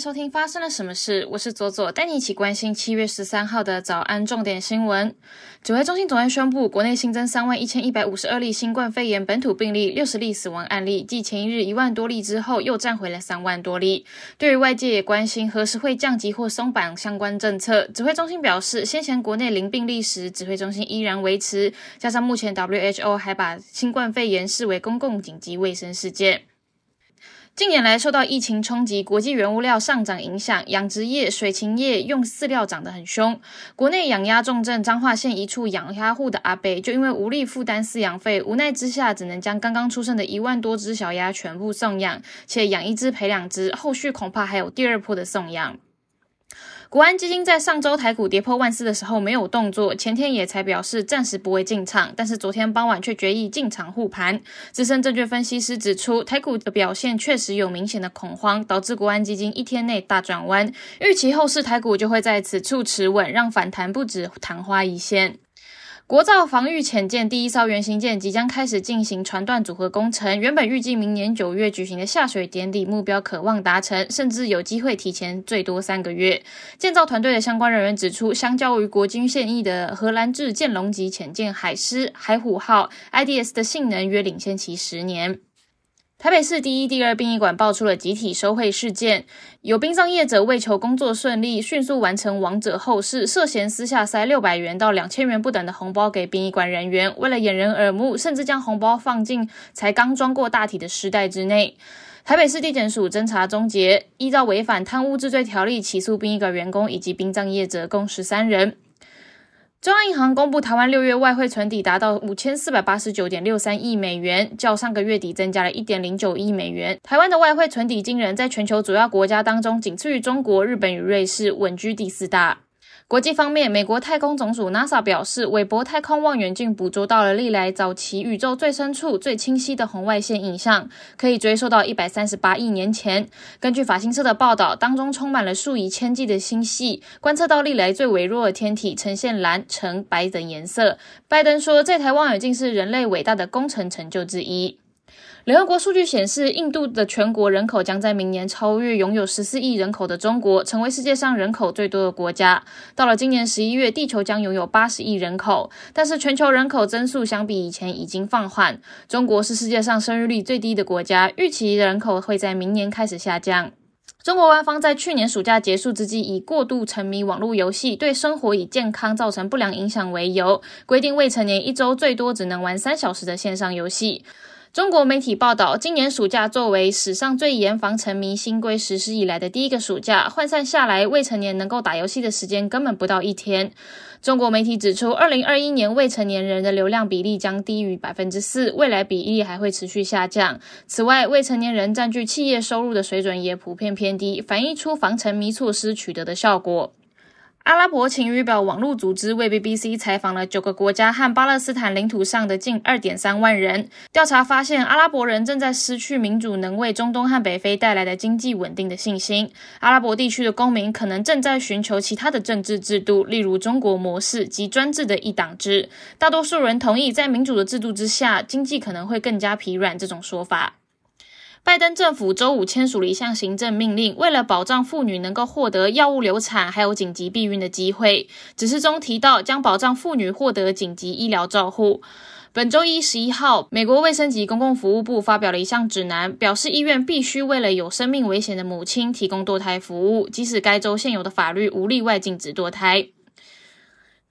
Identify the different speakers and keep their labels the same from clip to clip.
Speaker 1: 收听发生了什么事？我是左左，带你一起关心七月十三号的早安重点新闻。指挥中心昨天宣布，国内新增三万一千一百五十二例新冠肺炎本土病例，六十例死亡案例，继前一日一万多例之后，又站回了三万多例。对于外界也关心何时会降级或松绑相关政策，指挥中心表示，先前国内零病例时，指挥中心依然维持，加上目前 WHO 还把新冠肺炎视为公共紧急卫生事件。近年来，受到疫情冲击，国际原物料上涨影响，养殖业、水禽业用饲料涨得很凶。国内养鸭重镇彰化县一处养鸭户的阿北，就因为无力负担饲养费，无奈之下只能将刚刚出生的一万多只小鸭全部送养，且养一只赔两只，后续恐怕还有第二波的送养。国安基金在上周台股跌破万四的时候没有动作，前天也才表示暂时不会进场，但是昨天傍晚却决议进场护盘。资深证券分析师指出，台股的表现确实有明显的恐慌，导致国安基金一天内大转弯，预期后市台股就会在此处持稳，让反弹不止昙花一现。国造防御潜舰第一艘原型舰即将开始进行船段组合工程，原本预计明年九月举行的下水典礼目标可望达成，甚至有机会提前最多三个月。建造团队的相关人员指出，相较于国军现役的荷兰制舰龙级潜舰海狮、海虎号 IDS 的性能约领先其十年。台北市第一、第二殡仪馆爆出了集体收贿事件，有殡葬业者为求工作顺利，迅速完成亡者后事，涉嫌私下塞六百元到两千元不等的红包给殡仪馆人员，为了掩人耳目，甚至将红包放进才刚装过大体的尸袋之内。台北市地检署侦查终结，依照违反贪污治罪条例起诉殡仪馆员工以及殡葬业者共十三人。中央银行公布，台湾六月外汇存底达到五千四百八十九点六三亿美元，较上个月底增加了一点零九亿美元。台湾的外汇存底惊人，在全球主要国家当中，仅次于中国、日本与瑞士，稳居第四大。国际方面，美国太空总署 NASA 表示，韦伯太空望远镜捕捉到了历来早期宇宙最深处、最清晰的红外线影像，可以追溯到一百三十八亿年前。根据法新社的报道，当中充满了数以千计的星系，观测到历来最微弱的天体呈现蓝、橙、白等颜色。拜登说，这台望远镜是人类伟大的工程成就之一。联合国数据显示，印度的全国人口将在明年超越拥有十四亿人口的中国，成为世界上人口最多的国家。到了今年十一月，地球将拥有八十亿人口，但是全球人口增速相比以前已经放缓。中国是世界上生育率最低的国家，预期人口会在明年开始下降。中国官方在去年暑假结束之际，以过度沉迷网络游戏对生活与健康造成不良影响为由，规定未成年一周最多只能玩三小时的线上游戏。中国媒体报道，今年暑假作为史上最严防沉迷新规实施以来的第一个暑假，换算下来，未成年能够打游戏的时间根本不到一天。中国媒体指出，二零二一年未成年人的流量比例将低于百分之四，未来比例还会持续下降。此外，未成年人占据企业收入的水准也普遍偏低，反映出防沉迷措施取得的效果。阿拉伯晴雨表网络组织为 BBC 采访了九个国家和巴勒斯坦领土上的近二点三万人。调查发现，阿拉伯人正在失去民主能为中东和北非带来的经济稳定的信心。阿拉伯地区的公民可能正在寻求其他的政治制度，例如中国模式及专制的一党制。大多数人同意，在民主的制度之下，经济可能会更加疲软。这种说法。拜登政府周五签署了一项行政命令，为了保障妇女能够获得药物流产还有紧急避孕的机会，指示中提到将保障妇女获得紧急医疗照护。本周一十一号，美国卫生及公共服务部发表了一项指南，表示医院必须为了有生命危险的母亲提供堕胎服务，即使该州现有的法律无例外禁止堕胎。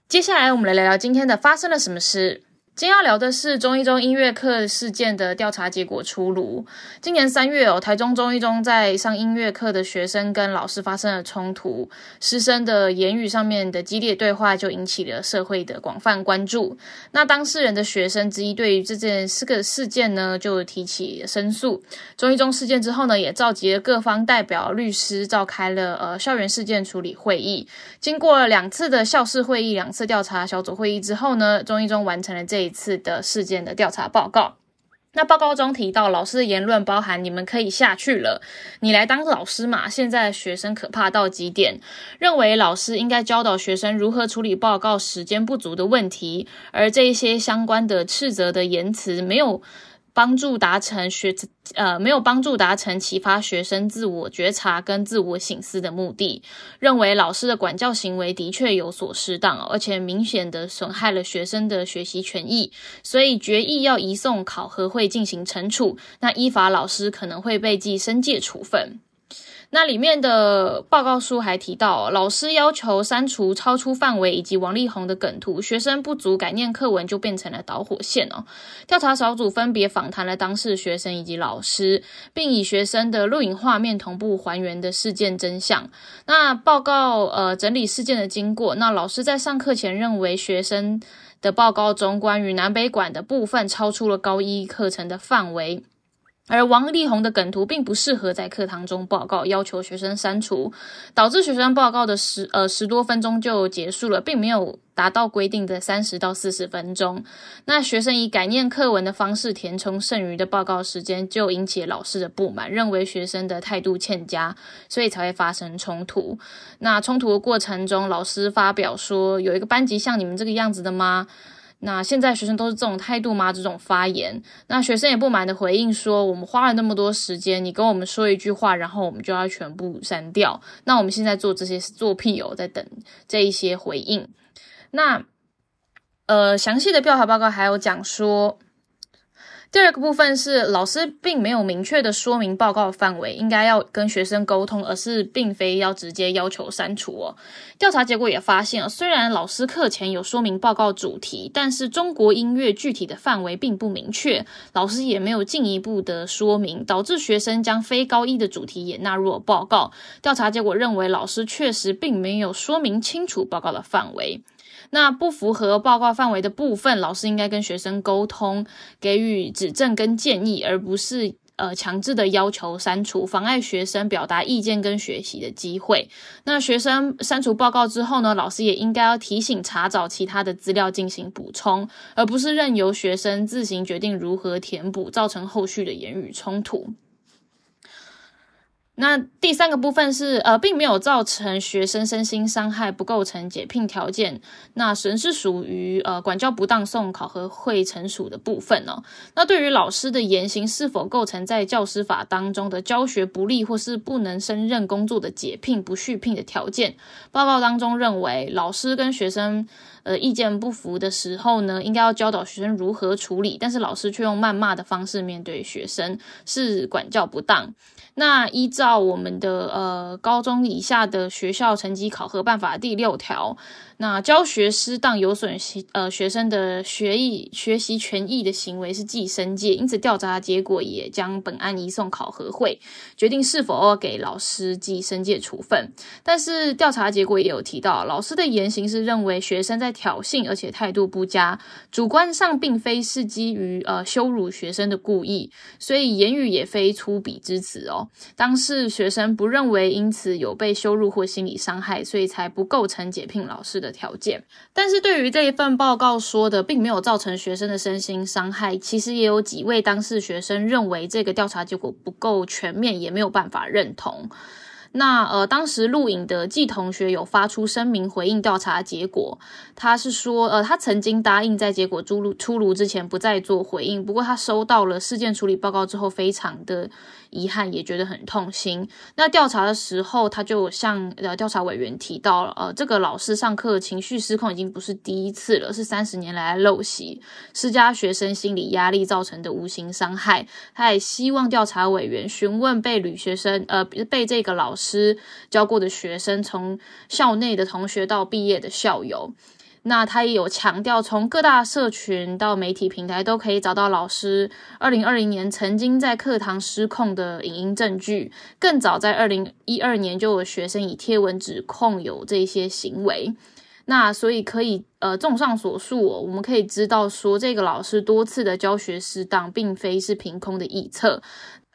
Speaker 1: 接下来，我们来聊聊今天的发生了什么事。今天要聊的是中一中音乐课事件的调查结果出炉。今年三月，哦，台中中一中在上音乐课的学生跟老师发生了冲突，师生的言语上面的激烈对话就引起了社会的广泛关注。那当事人的学生之一对于这件四个事件呢，就提起申诉。中一中事件之后呢，也召集了各方代表、律师，召开了呃校园事件处理会议。经过了两次的校事会议、两次调查小组会议之后呢，中一中完成了这。次的事件的调查报告，那报告中提到，老师的言论包含你们可以下去了，你来当老师嘛？现在学生可怕到极点，认为老师应该教导学生如何处理报告时间不足的问题，而这一些相关的斥责的言辞没有。帮助达成学呃没有帮助达成启发学生自我觉察跟自我省思的目的，认为老师的管教行为的确有所失当，而且明显的损害了学生的学习权益，所以决议要移送考核会进行惩处。那依法老师可能会被记申诫处分。那里面的报告书还提到，老师要求删除超出范围以及王力宏的梗图，学生不足改念课文就变成了导火线哦。调查小组分别访谈了当事学生以及老师，并以学生的录影画面同步还原的事件真相。那报告呃整理事件的经过，那老师在上课前认为学生的报告中关于南北馆的部分超出了高一课程的范围。而王力宏的梗图并不适合在课堂中报告，要求学生删除，导致学生报告的十呃十多分钟就结束了，并没有达到规定的三十到四十分钟。那学生以改念课文的方式填充剩余的报告时间，就引起老师的不满，认为学生的态度欠佳，所以才会发生冲突。那冲突的过程中，老师发表说：“有一个班级像你们这个样子的吗？”那现在学生都是这种态度吗？这种发言，那学生也不满的回应说：“我们花了那么多时间，你跟我们说一句话，然后我们就要全部删掉。那我们现在做这些是做屁哦，在等这一些回应。那呃，详细的调查报告还有讲说。”第二个部分是老师并没有明确的说明报告范围，应该要跟学生沟通，而是并非要直接要求删除哦。调查结果也发现，虽然老师课前有说明报告主题，但是中国音乐具体的范围并不明确，老师也没有进一步的说明，导致学生将非高一的主题也纳入了报告。调查结果认为，老师确实并没有说明清楚报告的范围。那不符合报告范围的部分，老师应该跟学生沟通，给予指正跟建议，而不是呃强制的要求删除，妨碍学生表达意见跟学习的机会。那学生删除报告之后呢，老师也应该要提醒查找其他的资料进行补充，而不是任由学生自行决定如何填补，造成后续的言语冲突。那第三个部分是，呃，并没有造成学生身心伤害，不构成解聘条件。那神是属于呃管教不当送考核会惩处的部分哦。那对于老师的言行是否构成在教师法当中的教学不利或是不能胜任工作的解聘不续聘的条件，报告当中认为，老师跟学生呃意见不符的时候呢，应该要教导学生如何处理，但是老师却用谩骂的方式面对学生，是管教不当。那依照到我们的呃高中以下的学校成绩考核办法第六条。那教学失当有损学呃学生的学艺学习权益的行为是记申诫，因此调查结果也将本案移送考核会决定是否给老师记申诫处分。但是调查结果也有提到，老师的言行是认为学生在挑衅，而且态度不佳，主观上并非是基于呃羞辱学生的故意，所以言语也非粗鄙之词哦。当事学生不认为因此有被羞辱或心理伤害，所以才不构成解聘老师的。条件，但是对于这一份报告说的，并没有造成学生的身心伤害。其实也有几位当事学生认为这个调查结果不够全面，也没有办法认同。那呃，当时录影的季同学有发出声明回应调查结果，他是说，呃，他曾经答应在结果出炉出炉之前不再做回应。不过他收到了事件处理报告之后，非常的遗憾，也觉得很痛心。那调查的时候，他就向呃调查委员提到了，呃，这个老师上课情绪失控已经不是第一次了，是三十年来陋习，施加学生心理压力造成的无形伤害。他也希望调查委员询问被女学生，呃，被这个老师教过的学生，从校内的同学到毕业的校友，那他也有强调，从各大社群到媒体平台都可以找到老师二零二零年曾经在课堂失控的影音证据，更早在二零一二年就有学生以贴文指控有这些行为。那所以可以，呃，综上所述，我们可以知道说，这个老师多次的教学失当，并非是凭空的臆测。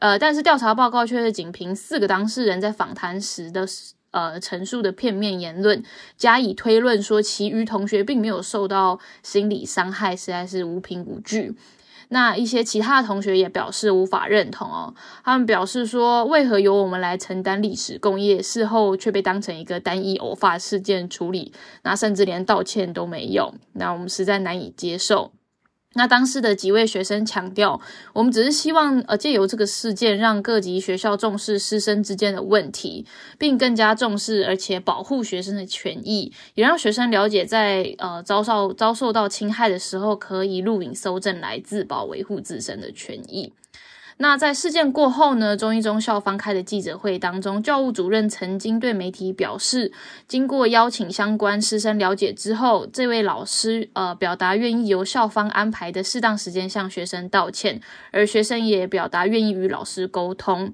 Speaker 1: 呃，但是调查报告却是仅凭四个当事人在访谈时的呃陈述的片面言论，加以推论说其余同学并没有受到心理伤害，实在是无凭无据。那一些其他的同学也表示无法认同哦，他们表示说，为何由我们来承担历史工业，事后却被当成一个单一偶发事件处理，那甚至连道歉都没有，那我们实在难以接受。那当时的几位学生强调，我们只是希望呃借由这个事件，让各级学校重视师生之间的问题，并更加重视而且保护学生的权益，也让学生了解在呃遭受遭受到侵害的时候，可以录影搜证来自保，维护自身的权益。那在事件过后呢，中一中校方开的记者会当中，教务主任曾经对媒体表示，经过邀请相关师生了解之后，这位老师呃表达愿意由校方安排的适当时间向学生道歉，而学生也表达愿意与老师沟通。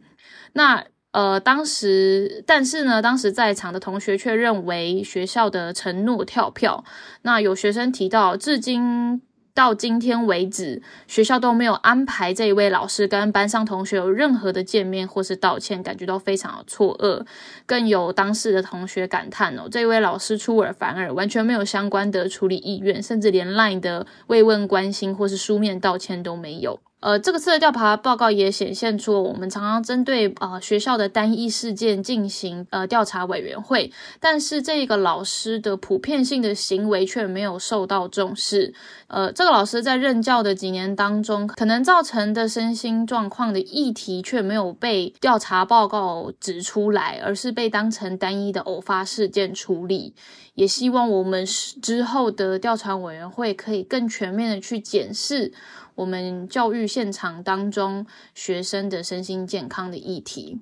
Speaker 1: 那呃当时，但是呢，当时在场的同学却认为学校的承诺跳票。那有学生提到，至今。到今天为止，学校都没有安排这一位老师跟班上同学有任何的见面或是道歉，感觉到非常的错愕。更有当事的同学感叹哦，这位老师出尔反尔，完全没有相关的处理意愿，甚至连 LINE 的慰问、关心或是书面道歉都没有。呃，这个次的调查报告也显现出，我们常常针对呃学校的单一事件进行呃调查委员会，但是这个老师的普遍性的行为却没有受到重视。呃，这个老师在任教的几年当中，可能造成的身心状况的议题却没有被调查报告指出来，而是被当成单一的偶发事件处理。也希望我们之后的调查委员会可以更全面的去检视。我们教育现场当中学生的身心健康的议题。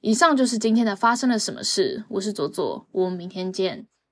Speaker 1: 以上就是今天的发生了什么事。我是左左，我们明天见。